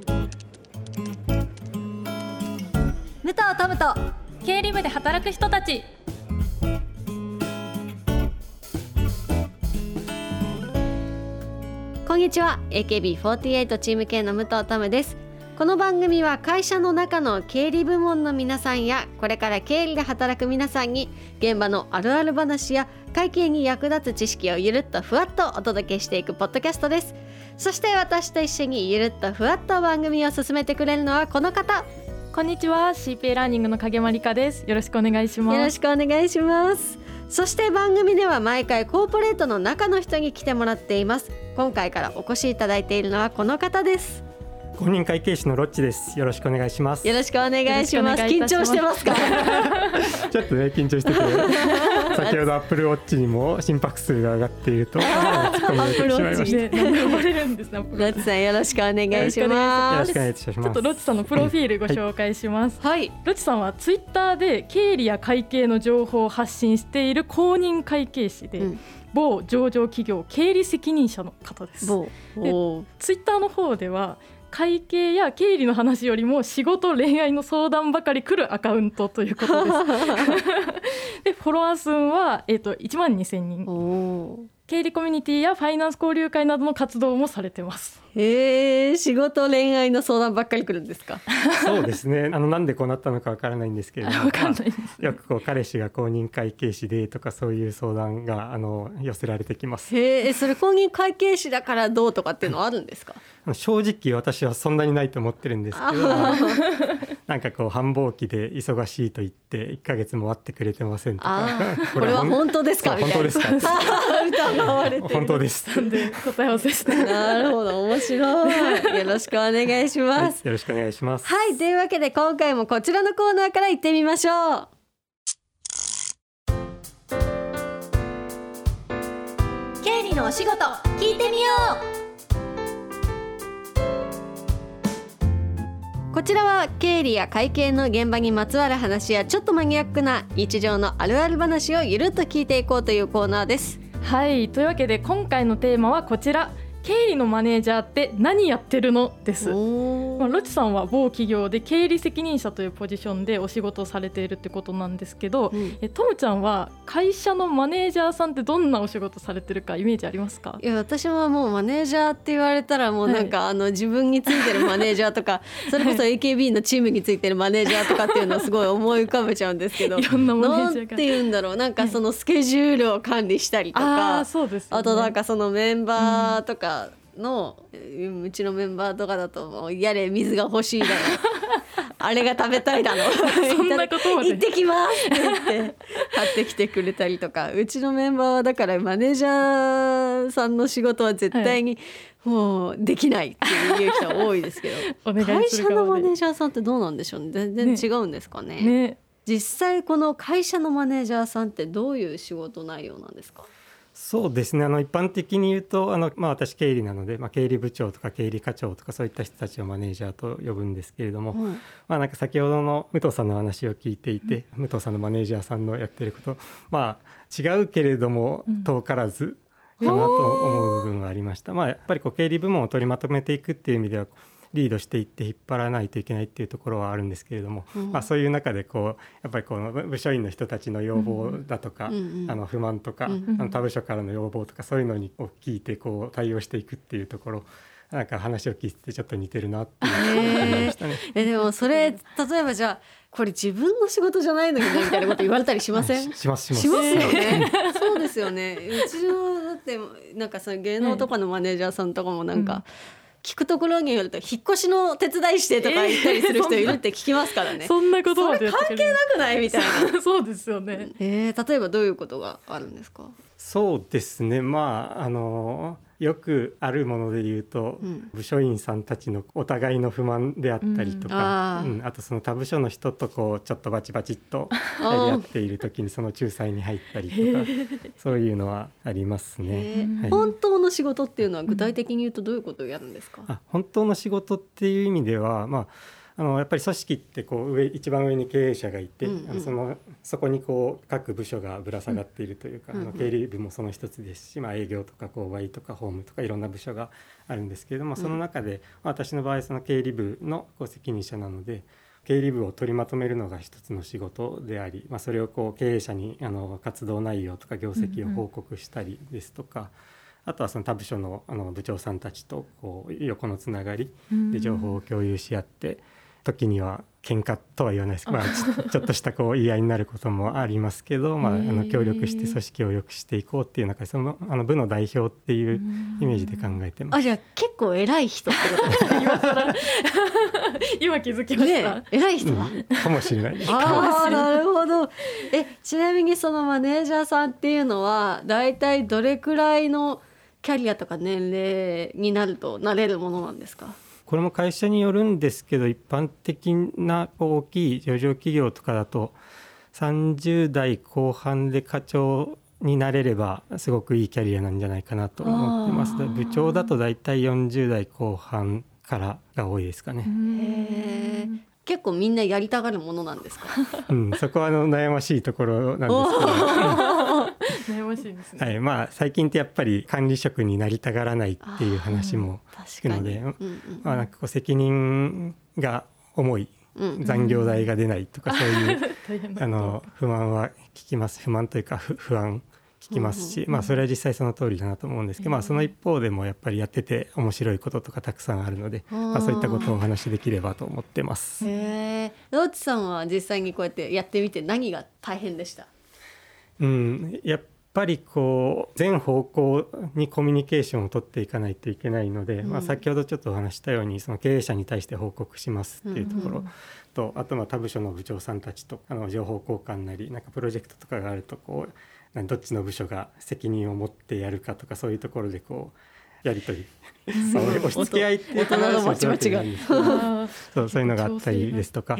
武藤トムと経理部で働く人たち。こんにちは。AKB48 チーム K の武藤トムです。この番組は会社の中の経理部門の皆さんやこれから経理で働く皆さんに現場のあるある話や会計に役立つ知識をゆるっとふわっとお届けしていくポッドキャストです。そして私と一緒にゆるっとふわっと番組を進めてくれるのはこの方。こんにちは。CPA ラーニングの影間理香です。よろしくお願いします。よろしくお願いします。そして番組では毎回コーポレートの中の人に来てもらっています。今回からお越しいただいているのはこの方です。公認会計士のロッチです。よろしくお願いします。よろしくお願いします。緊張してますか？ちょっとね緊張してて、先ほどアップルウォッチにも心拍数が上がっていると突っ込み入れてしまいました。ロッチさんよろしくお願いします。ろしくお願いします。ちょっとロッチさんのプロフィールご紹介します、はい。ロッチさんはツイッターで経理や会計の情報を発信している公認会計士で、うん。某上場企業経理責任者の方です。ツイッターの方では会計や経理の話よりも仕事恋愛の相談ばかり来るアカウントということです。でフォロワー数は、えー、と1万2000人経理コミュニティやファイナンス交流会などの活動もされてます。へえ仕事恋愛の相談ばっかり来るんですか？そうですね。あのなんでこうなったのかわからないんですけれども、わかんないです。まあよくこう彼氏が公認会計士でとかそういう相談があの寄せられてきます。へえそれ公認会計士だからどうとかっていうのはあるんですか？正直私はそんなにないと思ってるんですけど、なんかこう繁忙期で忙しいと言って1ヶ月も会ってくれてませんとか。これは本当ですか？そうみたいな本当ですか？って疑われてる。本当です。なんで答え合わせして なるほど面白い。よろしくお願いしはいますよろしくお願いします。はい、というわけで今回もこちらのコーナーから行ってみましょう。経理のお仕事聞いてみようこちらは経理や会計の現場にまつわる話やちょっとマニアックな日常のあるある話をゆるっと聞いていこうというコーナーです。はい。というわけで今回のテーマはこちら。経理のマネージャーって何やってるの？です。おまあ、ロチさんは某企業で経理責任者というポジションでお仕事をされているってことなんですけど、うん。えトムちゃんは会社のマネージャーさんってどんなお仕事されてるかイメージありますか？いや私はもうマネージャーって言われたらもうなんか、あの自分についてるマネージャーとか それこそ AKB のチームについてるマネージャーとかっていうのをすごい思い浮かべちゃうんですけど いろんなマネージャーが。て言うんだろう。なんかそのスケジュールを管理したりとあかあそうですよね、あとなんかそのメンバーとかの、うんうちのメンバーとかだともうやれ水が欲しいだろ あれが食べたいだろ。そんなこと行ってきますって言って買ってきてくれたりとかうちのメンバーはだからマネージャーさんの仕事は絶対にもうできないっていう人多いですけど、会社のマネージャーさんってどうなんでしょうね。全然違うんですかね。ね。実際この会社のマネージャーさんってどういう仕事内容なんですか？そうですね。あの一般的に言うとあの、まあ、私経理なので、まあ、経理部長とか経理課長とかそういった人たちをマネージャーと呼ぶんですけれども、うんまあ、なんか先ほどの武藤さんの話を聞いていて、武藤さんのマネージャーさんのやってることまあ違うけれどもうん。遠からずかなと思う部分がありました。まあ、やっぱりこう経理部門を取りまとめていくっていう意味ではリードしていって引っ張らないといけないっていうところはあるんですけれども、うん。まあ、そういう中でこうやっぱりこの部署員の人たちの要望だとか、うんうんあの不満とか、うんあの他部署からの要望とかそういうのにを聞いてこう対応していくっていうところなんか話を聞いててちょっと似てるなってね。えでもそれ例えばじゃあこれ自分の仕事じゃないのにねみたいなこと言われたりしません？しします。しますよね。そうですよね。うちのだってなんかその芸能とかのマネージャーさんとかもなんか、聞くところによると引っ越しの手伝いしてとか言ったりする人いるって聞きますからね。そんなことまでやってくれる関係なくないみたいな。そうですよねえー、例えばどういうことがあるんですか？そうですねまああのよくあるもので言うと、うん。部署員さんたちのお互いの不満であったりとか、ーうん。あとその他部署の人とこうちょっとバチバチっとやり合っている時にその仲裁に入ったりとかそういうのはありますね。えー。はい。本当の仕事っていうのは具体的に言うとどういうことをやるんですか？あ本当の仕事っていう意味では、まあ、あのやっぱり組織ってこう上一番上に経営者がいて、うんうんそのそこにこう各部署がぶら下がっているというか、うんあの経理部もその一つですし、まあ、営業とか購買とか法務とかいろんな部署があるんですけれどもその中で、まあ私の場合その経理部のこう責任者なので経理部を取りまとめるのが一つの仕事であり、まあ、それをこう経営者にあの活動内容とか業績を報告したりですとか、あとはその他部署のあの部長さんたちとこう横のつながりで情報を共有し合って時には喧嘩とは言わないです、まあ、ち ちょっとしたこう言い合いになることもありますけど、まあ、あの協力して組織を良くしていこうっていう中でそのあの部の代表っていうイメージで考えてます。あじゃあ結構偉い人ってこと今更 今気づきました、ね偉い人だ、うん。かもしれないです。ああなるほど。えちなみにそのマネージャーさんっていうのは大体どれくらいのキャリアとか年齢になるとなれるものなんですか？これも会社によるんですけど一般的な大きい上場企業とかだと30代後半で課長になれればすごくいいキャリアなんじゃないかなと思ってます。部長だと大体40代後半からが多いですかね、結構みんなやりたがるものなんですか？うん、そこはあの悩ましいところなんですけど。悩ましいですね、はい、まあ最近ってやっぱり管理職になりたがらないっていう話も聞くので、確かに。うんうんまあ、なんかこう責任が重いうんうん残業代が出ないとかそういう あの不満は聞きます。不満というか不不安聞きますし、まあそれは実際その通りだなと思うんですけど、まあその一方でもやっぱりやってて面白いこととかたくさんあるので、まあ、そういったことをお話しできればと思ってます。へえロッチさんは実際にこうやってやってみて何が大変でした？うん、やっぱりこう全方向にコミュニケーションを取っていかないといけないので、うん。まあ、先ほどちょっとお話ししたようにその経営者に対して報告しますっていうところうんと、あとまあ他部署の部長さんたちとあの情報交換なりなんかプロジェクトとかがあるとこうどっちの部署が責任を持ってやるかとかそういうところでこうやり取り。そう押し付け合いっていう大人のバチバチが話をするわけじゃないん。ですけどあーそうそういうのがあったりですとか。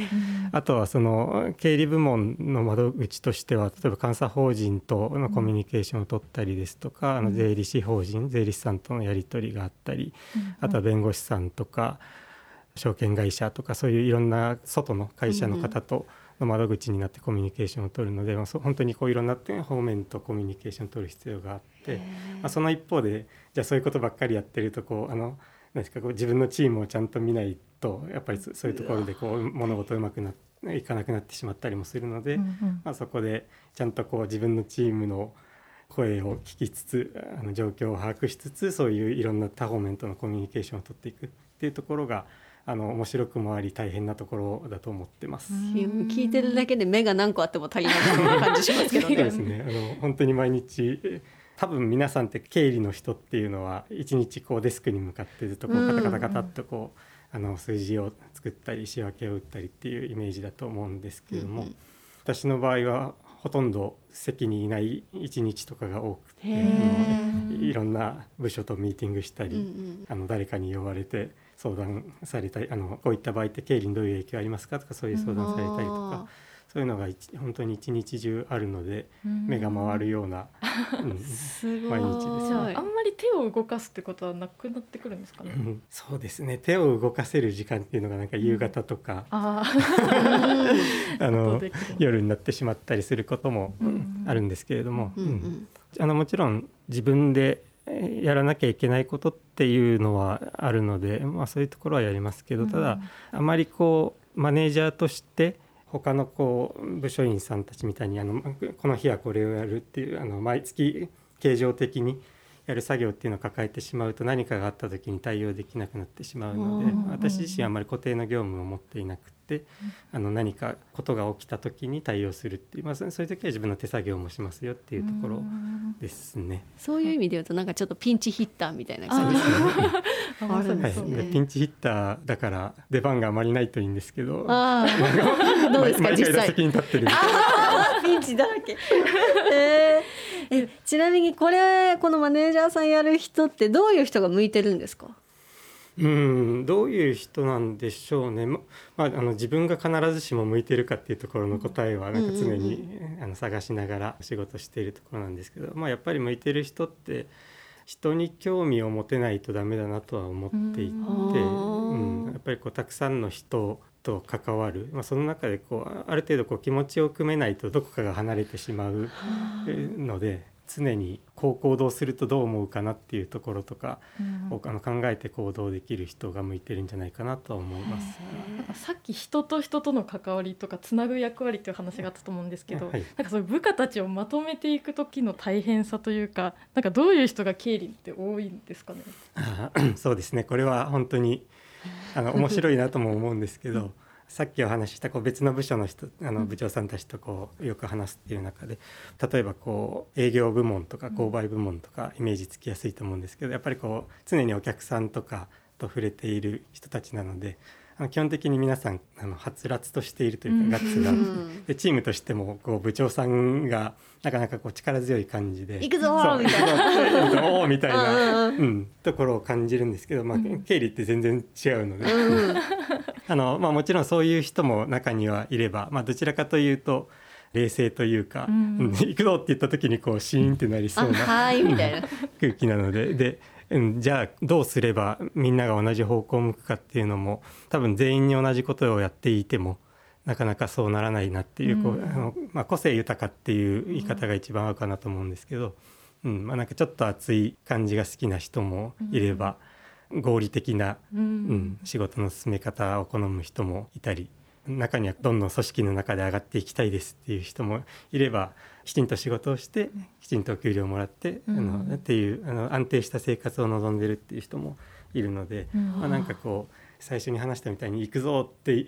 あとはその経理部門の窓口としては例えば監査法人とのコミュニケーションを取ったりですとか、あの税理士法人税理士さんとのやり取りがあったり、あとは弁護士さんとか証券会社とかそういういろんな外の会社の方との窓口になってコミュニケーションを取るので、まあ、本当にこういろんな方面とコミュニケーションを取る必要があって、まあ、その一方でじゃあそういうことばっかりやってるとこうあのなんですかこう自分のチームをちゃんと見ないとやっぱりそそういうところでこう物事うまくないかなくなってしまったりもするので、うんうん。まあ、そこでちゃんとこう自分のチームの声を聞きつつあの状況を把握しつつそういういろんな多方面とのコミュニケーションを取っていくっていうところがあの面白くもあり大変なところだと思ってます。聞いてるだけで目が何個あっても足りない感じしますけど そうでねすね。あの本当に毎日え多分皆さんって経理の人っていうのは一日こうデスクに向かってずっとこうカタカタカタっとこう、あの数字を作ったり仕分けを打ったりっていうイメージだと思うんですけれども、うんうん。私の場合はほとんど席にいない一日とかが多くて、いろんな部署とミーティングしたり、うんうん。あの誰かに呼ばれて相談されたりあのこういった場合って経理にどういう影響ありますか？とかそういう相談されたりとか、そういうのが一本当に一日中あるので目が回るような、うん すごい。毎日です。じゃああんまり手を動かすってことはなくなってくるんですかね？うん。そうですね。手を動かせる時間っていうのがなんか夕方とか、あ あの夜になってしまったりすることもうんあるんですけれども、うんううん。ん。あのもちろん自分でえーやらなきゃいけないことっていうのはあるので、まあ、そういうところはやりますけどただ、あまりこうマネージャーとして他のこう部署員さんたちみたいにあのこの日はこれをやるっていうあの毎月形状的にやる作業っていうのを抱えてしまうと何かがあった時に対応できなくなってしまうのでうん私自身はあまり固定の業務を持っていなくてあの何かことが起きた時に対応するっていう、まあ、そういう時は自分の手作業もしますよっていうところですね。そういう意味で言うとなんかちょっとピンチヒッターみたいな感じ。ですね。ピンチヒッターだから出番があまりないといいんですけどあ あどうですか毎実際。回打席に立ってるんでピンチだらけ。えーえちなみにこれこのマネージャーさんやる人ってどういう人が向いてるんですか？うんどういう人なんでしょうね、ままあ、あの自分が必ずしも向いてるかっていうところの答えはなんか常に、あの探しながら仕事しているところなんですけど、まあ、やっぱり向いてる人って人に興味を持てないとダメだなとは思っていて、うん。うん、やっぱりこうたくさんの人と関わる、まあ、その中でこうある程度こう気持ちを組めないとどこかが離れてしまうので常にこう行動するとどう思うかなっていうところとかを、あの考えて行動できる人が向いてるんじゃないかなと思います。なんかさっき人と人との関わりとかつなぐ役割っていう話があったと思うんですけど、はい。なんかそういう部下たちをまとめていく時の大変さというかなんかどういう人が経理って多いんですかね？そうですね。これは本当にあの面白いなとも思うんですけど、さっきお話ししたこう別の部署の人あの部長さんたちとこうよく話すっていう中で例えばこう営業部門とか購買部門とかイメージつきやすいと思うんですけどやっぱりこう常にお客さんとかと触れている人たちなのであの基本的に皆さんあのはつらつとしているというか、ガッツがでチームとしてもこう部長さんがなかなかこう力強い感じで。行くぞみたいな。行くぞーみたいな、うんうん、ところを感じるんですけど、まあ、経理って全然違うので、うん あのまあ、もちろんそういう人も中にはいれば、まあ、どちらかというと冷静というか、うんうん。行くぞって言った時にこうシーンってなりあそうなはいみたいな。空気なので。で、うん、じゃあどうすればみんなが同じ方向を向くかっていうのも多分全員に同じことをやっていてもなかなかそうならないなっていう,、こううん。あのまあ、個性豊かっていう言い方が一番合うかなと思うんですけど、うんまあ、なんかちょっと熱い感じが好きな人もいれば、合理的なううんん、仕事の進め方を好む人もいたり中にはどんどん組織の中で上がっていきたいですっていう人もいればきちんと仕事をしてきちんとお給料をもらって、うん。あのっていうあの安定した生活を望んでるっていう人もいるので、うん。まあ、なんかこう最初に話したみたいに「行くぞ」って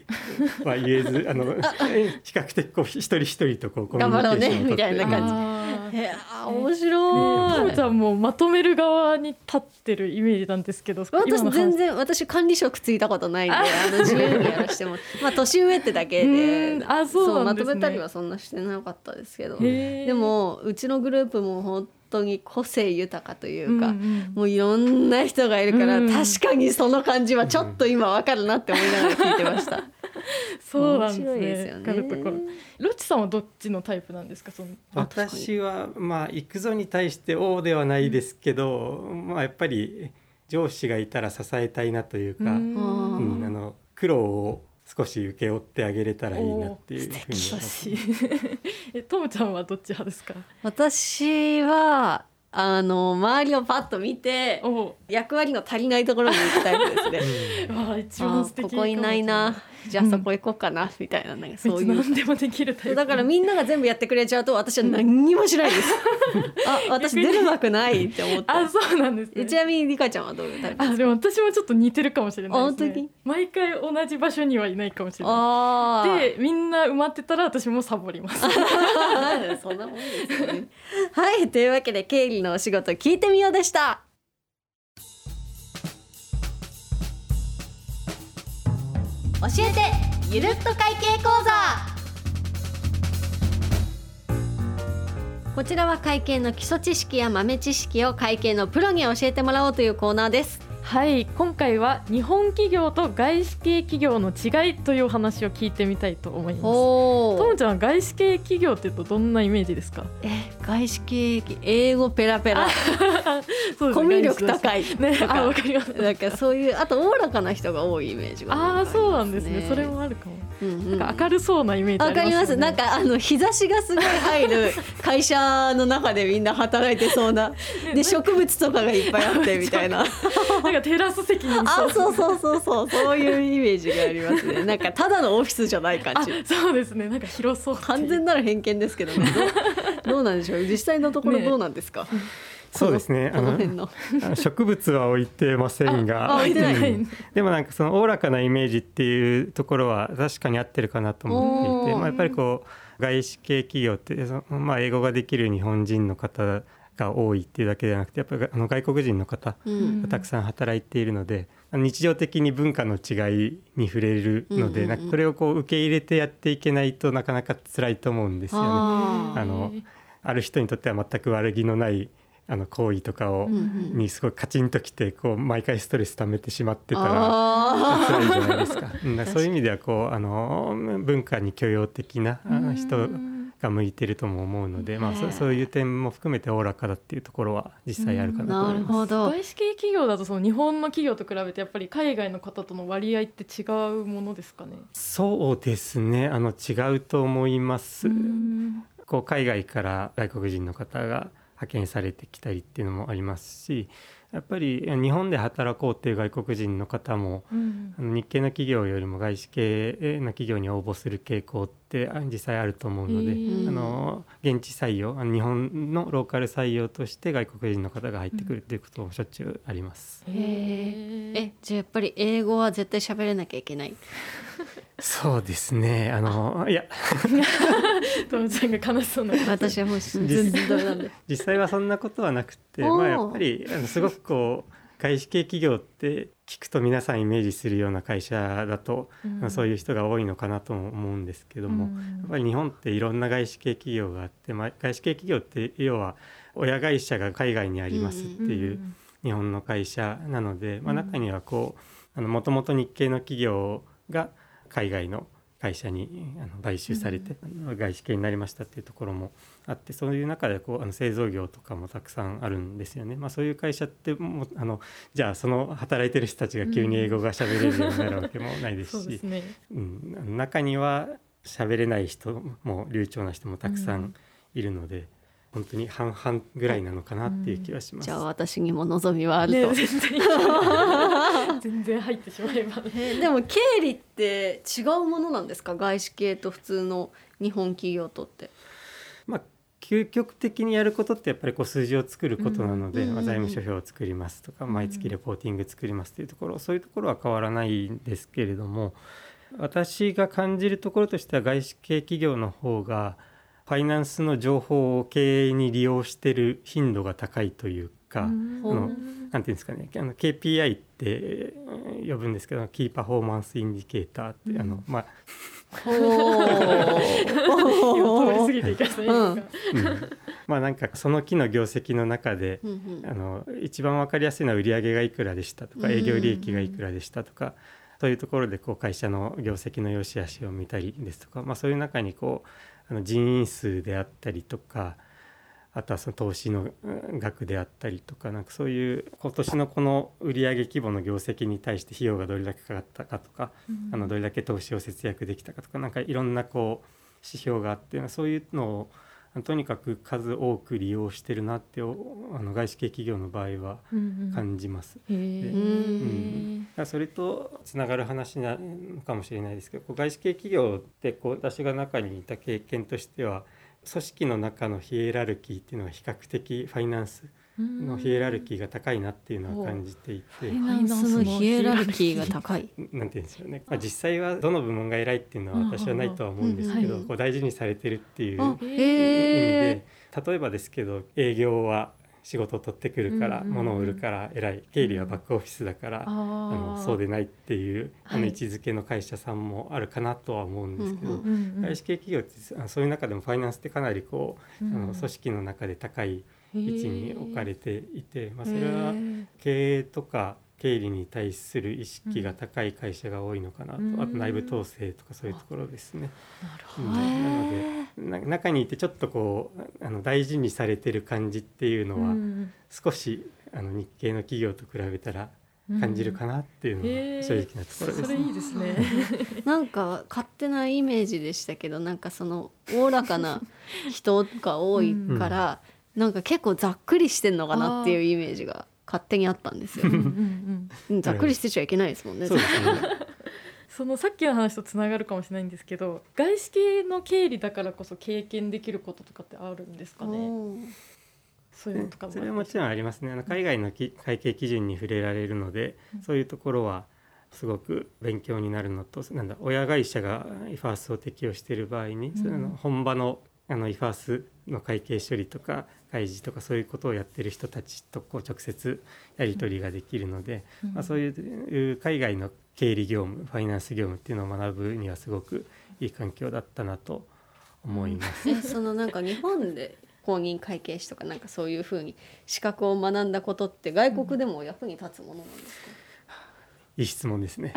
は言えずあの 比較的こう一人一人とこうコミュニケーションを取ってみたいな感じあー面ト白い。ムちゃんもまとめる側に立ってるイメージなんですけど今私全然私管理職ついたことないんであの自由にやらしても。まあ年上ってだけうでんあそうなんですね。まとめたりはそんなしてなかったですけど。でもうちのグループも本当に個性豊かというか、うんうんもういろんな人がいるから、うん。確かにその感じはちょっと今わかるなって思いながら聞いてました。そうなんですね。すよね。ロッチさんはどっちのタイプなんですか？その私はまあ行くぞに対して「おう」ではないですけど、まあ、やっぱり上司がいたら支えたいなというか。うん。うん、あの苦労を少し請け負ってあげれたらいいなっていうふうに えトムちゃんはどっち派ですか？私はあの周りをパッと見てお役割の足りないところに行くタイプですね。わあ一あ番素敵ここいないなじゃあそこ行こうかな、みたいななんかそういう。何でもできるタイプ。だからみんなが全部やってくれちゃうと私は何にもしないです。あ私出る幕ないって思って。あそうなんですね。ちなみにリカちゃんはどう？いうタイプあでも私もちょっと似てるかもしれないですね。あ本当に毎回同じ場所にはいないかもしれない。でみんな埋まってたら私もサボります。そんなもんですよね。はいというわけで経理のお仕事聞いてみようでした。教えてゆるっと会計講座。こちらは会計の基礎知識や豆知識を会計のプロに教えてもらおうというコーナーです。はい今回は日本企業と外資系企業の違いというお話を聞いてみたいと思います。おともちゃんは外資系企業っていうとどんなイメージですか？え外資系英語ペラペラ。コミュ力高い。ね。あわかります。なんかそういうあとおおらかな人が多いイメージがああそうなんですね。それもあるかも。うんうん。なんか明るそうなイメージあわかります。なんかあの日差しがすごい入る会社の中でみんな働いてそうな。で植物とかがいっぱいあってみたいな。なんかテラス席にいあ、そうそうそうそう。そういうイメージがありますね。なんかただのオフィスじゃない感あじ。そうですね。なんか広そう。完全なる偏見ですけどね。どうなんでしょう？実際のところね。どうなんですか？そうですね。あの植物は置いてませんが。あ置いてない。うん。でもなんかそのおおらかなイメージっていうところは確かに合ってるかなと思っていて、まあ、やっぱりこう外資系企業ってその、まあ、英語ができる日本人の方が多いっていうだけではなくてやっぱりあの外国人の方うん。がたくさん働いているので、日常的に文化の違いに触れるので、うんうんうん。なんかこれをこう受け入れてやっていけないとなかなか辛いと思うんですよね。あのある人にとっては全く悪気のないあの行為とかを、うんうん。にすごいカチンときてこう毎回ストレス溜めてしまってたらあ辛いじゃないですか。からそういう意味ではこうあの文化に許容的な人がが向いてるとも思うので、まあ、そそういう点も含めておおらかだっていうところは実際あるかなとなる思います。ほど外資系企業だとその日本の企業と比べてやっぱり海外の方との割合って違うものですかね？そうですねあの違うと思います。うんこう海外から外国人の方が派遣されてきたりっていうのもありますしやっぱり日本で働こうっていう外国人の方もうんあの日系の企業よりも外資系の企業に応募する傾向ってあ実際あると思うので、へー。あの現地採用あの日本のローカル採用として外国人の方が入ってくるっていうこともしょっちゅうあります。へええじゃあやっぱり英語は絶対喋れなきゃいけないそうですね。あのいや。ともちゃんが悲しそうな。私はもう全然ダメなんで。実際はそんなことはなくて、まあ、やっぱりあのすごくこう外資系企業って聞くと皆さんイメージするような会社だと、うん。そういう人が多いのかなとも思うんですけども、うん。やっぱり日本っていろんな外資系企業があって、まあ、外資系企業って要は親会社が海外にありますっていう日本の会社なので、まあ、うん。中にはこうもともと日系の企業が海外の会社にあの買収されて、あの外資系になりましたっていうところもあってそういう中でこうあの製造業とかもたくさんあるんですよね。まあ、そういう会社ってもうあのじゃあその働いてる人たちが急に英語が喋れるようになるわけもないですし。うん、中には喋れない人も流暢な人もたくさんいるので、本当に半々ぐらいなのかなっていう気はします。じゃあ私にも望みはあると、ね全然 全然入ってしまえばね。えでも経理って違うものなんですか？外資系と普通の日本企業とって。まあ究極的にやることってやっぱりこう数字を作ることなので、うんまあ、財務諸表を作りますとか、毎月レポーティング作りますというところそういうところは変わらないんですけれども私が感じるところとしては外資系企業の方がファイナンスの情報を経営に利用している頻度が高いというか、うん。ほうのなんていうんですかねあの KPI ってえー呼ぶんですけど Key Performance Indicator って、あのまあ今通 り過ぎていかない。うん。うん。まあなんかその木の業績の中で、うんうん。あの一番わかりやすいのは売上がいくらでしたとかうん。営業利益がいくらでしたとか、そういうところでこう会社の業績の良し悪しを見たりですとか、まあ、そういう中にこうあの人員数であったりとかあとはその投資のうん額であったりとかなんかそういう今年のこの売上規模の業績に対して費用がどれだけかかったかとか、あのどれだけ投資を節約できたかとかなんかいろんなこう指標があってそういうのをとにかく数多く利用してるなっておあの外資系企業の場合は感じます。うん。それとつながる話なのかもしれないですけど外資系企業ってこう私が中にいた経験としては組織の中のヒエラルキーっていうのは比較的ファイナンスのヒエラルキーが高いなっていうのは感じていて。ファイナンスのヒエラルキーが高い。なんていうんですよね、まあ、実際はどの部門が偉いっていうのは私はないとは思うんですけうん。うんどこう大事にされてるっていうあ意味へでえ。例えばですけど営業は仕事を取ってくるから、うんうんうん。物を売るから偉い。経理はバックオフィスだから、あのそうでないっていうあのはい。位置づけの会社さんもあるかなとは思うんですけど、外資系企業ってそういう中でもファイナンスってかなりこう、あの組織の中で高い位置に置かれていて、まあ、それは経営とか経理に対する意識が高い会社が多いのかなと、うん。あと内部統制とかそういうところですね。なるほうん。なのでな中にいてちょっとこうあの大事にされてる感じっていうのどは、うん。少しあの日系の企業と比べたら感じるかなっていうのが正直なところです。それいいですね。なんか勝手なイメージでしたけどなんかそのおおらかな人が多いから、なんか結構ざっくりしてんのかなっていうイメージが勝手にあったんですようん。うんうんうんざっくりしてちゃいけないですもんね。そね。そのさっきの話とつながるかもしれないんですけど外資系の経理だからこそ経験できることとかってあるんですかね？そういうのとかもそれはもちろんありますね。あの海外のき会計基準に触れられるので、そういうところはすごく勉強になるのと、なんだ親会社が IFRS を適用している場合に、その本場のあの IFRS の会計処理とか開示とかそういうことをやってる人たちとこう直接やり取りができるので、まあ、そういう海外の経理業務ファイナンス業務っていうのを学ぶにはすごくいい環境だったなと思います。えそのなんか日本で公認会計士とかなんかそういうふうに資格を学んだことって外国でも役に立つものなんですか、いい質問ですね。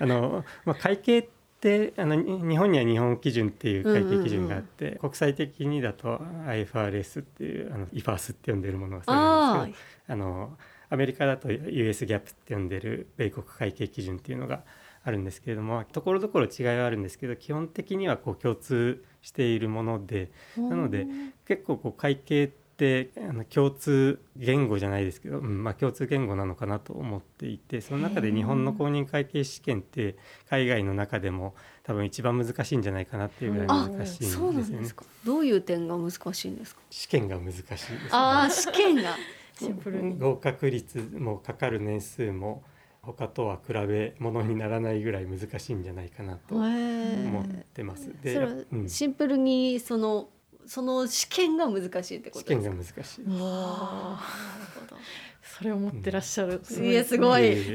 あの、まあ、会計ってあの日本には日本基準っていう会計基準があって、国際的にだと IFRS っていうあの IFRS って呼んでるものがそれなんですけどあのアメリカだと US ギャップって呼んでる米国会計基準っていうのがあるんですけれどもところどころ違いはあるんですけど基本的にはこう共通しているものでなので結構こう会計ってあの共通言語じゃないですけど、うんまあ、共通言語なのかなと思っていてその中で日本の公認会計試験って海外の中でも多分一番難しいんじゃないかなっていうぐらいあ難しいんですそうなんよねです。かどういう点が難しいんですか？試験が難しいです、ね。ああ試験がシンプルに合格率もかかる年数も他とは比べ物にならないぐらい難しいんじゃないかなと思ってます。それはうんシンプルにそのその試験が難しいってこ試とですか？験が難しい。わあなるほど。それを持ってらっしゃる、いやすごい。え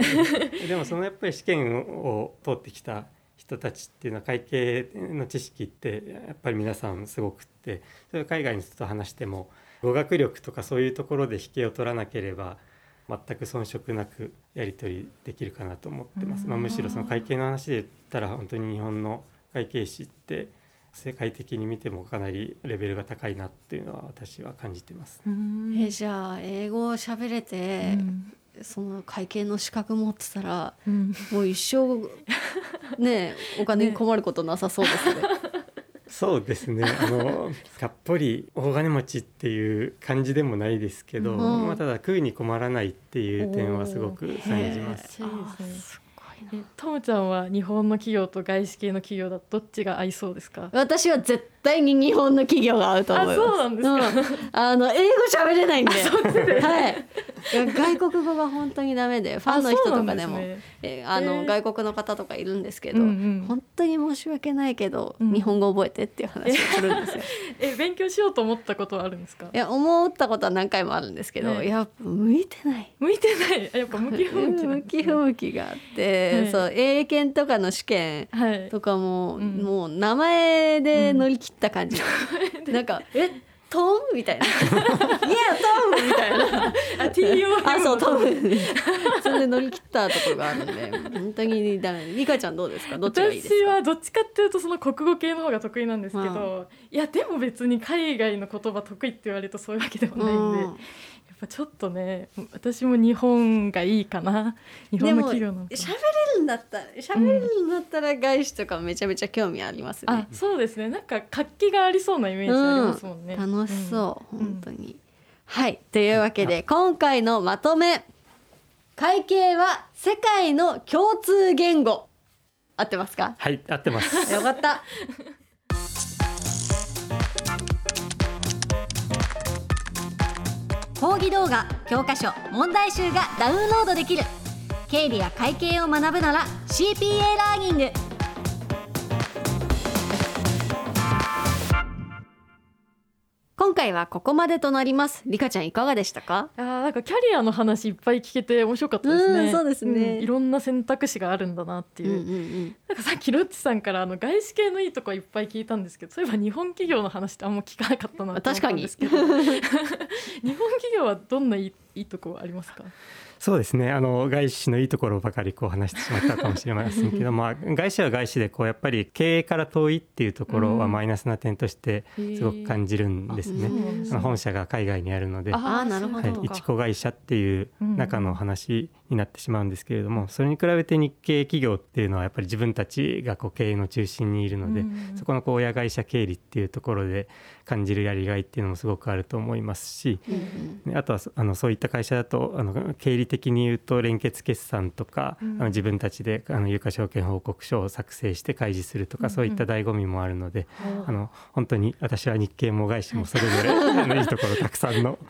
えでもそのやっぱり試験を通ってきた人たちっていうのは会計の知識ってやっぱり皆さんすごくってそれを海外の人と話しても語学力とかそういうところで引けを取らなければ全く遜色なくやり取りできるかなと思ってます。まあ、むしろその会計の話で言ったら本当に日本の会計士って世界的に見てもかなりレベルが高いなっていうのは私は感じてます。うん。えじゃあ英語を喋れて、うん。その会計の資格持ってたらうん。もう一生 ねお金に困ることなさそうですね。そうですね。あのがっぽり大金持ちっていう感じでもないですけど、うん。まあ、ただ食うに困らないっていう点はすごく感じます。えトムちゃんは日本の企業と外資系の企業だどっちが合いそうですか？私は絶対に日本の企業が合うと思います。あそうなんですか？うん。あの英語喋れないんで、はい。外国語が本当にダメで、ファンの人とかでも、あね。えあの外国の方とかいるんですけど、うんうん。本当に申し訳ないけど、うん。日本語覚えてっていう話をするんですよ。え勉強しようと思ったことはあるんですか？いや思ったことは何回もあるんですけど、はいやっぱ向いてない。向いてない？あ やっぱ向き不向きなん向き不向きがあって、はい。そう英検とかの試験はい。とかも、うん。もう名前で乗り切った感じ、なんか「えトム?」みたいな「いやトム!」みたいな。あ TOM あそうトム それで乗り切ったところがあるんで本当にダメ。リカちゃんどうですか？どっちがいいですか？私はどっちかっていうとその国語系の方が得意なんですけど、いやでも別に海外の言葉得意って言われるとそういうわけではないんで、うんぱちょっとね私も日本がいいかな。日本の企業なの喋れるんだったら喋れるんだったら外資とかめちゃめちゃ興味ありますね。あ、そうですね。なんか活気がありそうなイメージありますもんね、うん。楽しそう、うん。本当に。はい。というわけで今回のまとめ。会計は世界の共通言語。合ってますか？はい合ってます。よかった講義動画教科書問題集がダウンロードできる。経理や会計を学ぶなら CPA ラーニング。今回はここまでとなりますリカちゃんいかがでしたか？あーなんかキャリアの話いっぱい聞けて面白かったですね。うんそうですねんいろんな選択肢があるんだなっていう。んなんかさっきロッチさんからあの外資系のいいとこいっぱい聞いたんですけど、そういえば日本企業の話ってあんま聞かなかったなと思ったんですけど。日本企業はどんないいいいとこありますか？そうですね。あの外資のいいところばかりこう話してしまったかもしれませんけど、まあ、外資は外資でこうやっぱり経営から遠いっていうところはうん。マイナスな点としてすごく感じるんですね。あの本社が海外にあるので、あーなるほど。はい、一子会社っていううん中の話になってしまうんですけれども、それに比べて日系企業っていうのはやっぱり自分たちがこう経営の中心にいるので、うん。そこのこう親会社経理っていうところで感じるやりがいっていうのもすごくあると思いますし、ねあとはそあのそういった会社だとあの経理的に言うと連結決算とか、うん。あの自分たちであの有価証券報告書を作成して開示するとか、うんそういった醍醐味もあるので、うん。あの本当に私は日系も外資もそれぞれ いいところたくさんの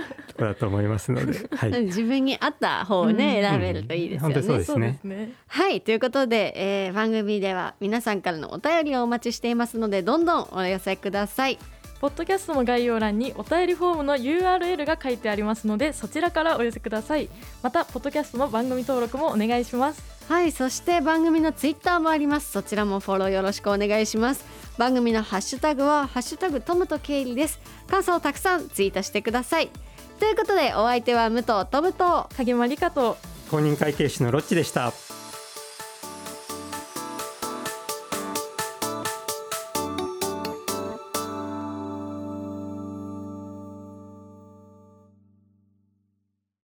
ころだと思いますので、はい、自分に合った方をね、うん。選べるといいですよね。本当にそうですね。ですね。はい。ということで、えー番組では皆さんからのお便りをお待ちしていますのでどんどんお寄せください。ポッドキャストの概要欄にお便りフォームの URL が書いてありますのでそちらからお寄せください。またポッドキャストの番組登録もお願いします。はい。そして番組のツイッターもあります。そちらもフォローよろしくお願いします。番組のハッシュタグはハッシュタグトムとケイリです。感想をたくさんツイートしてくださいということでお相手は武藤トムと影間理香と公認会計士のロッチでした。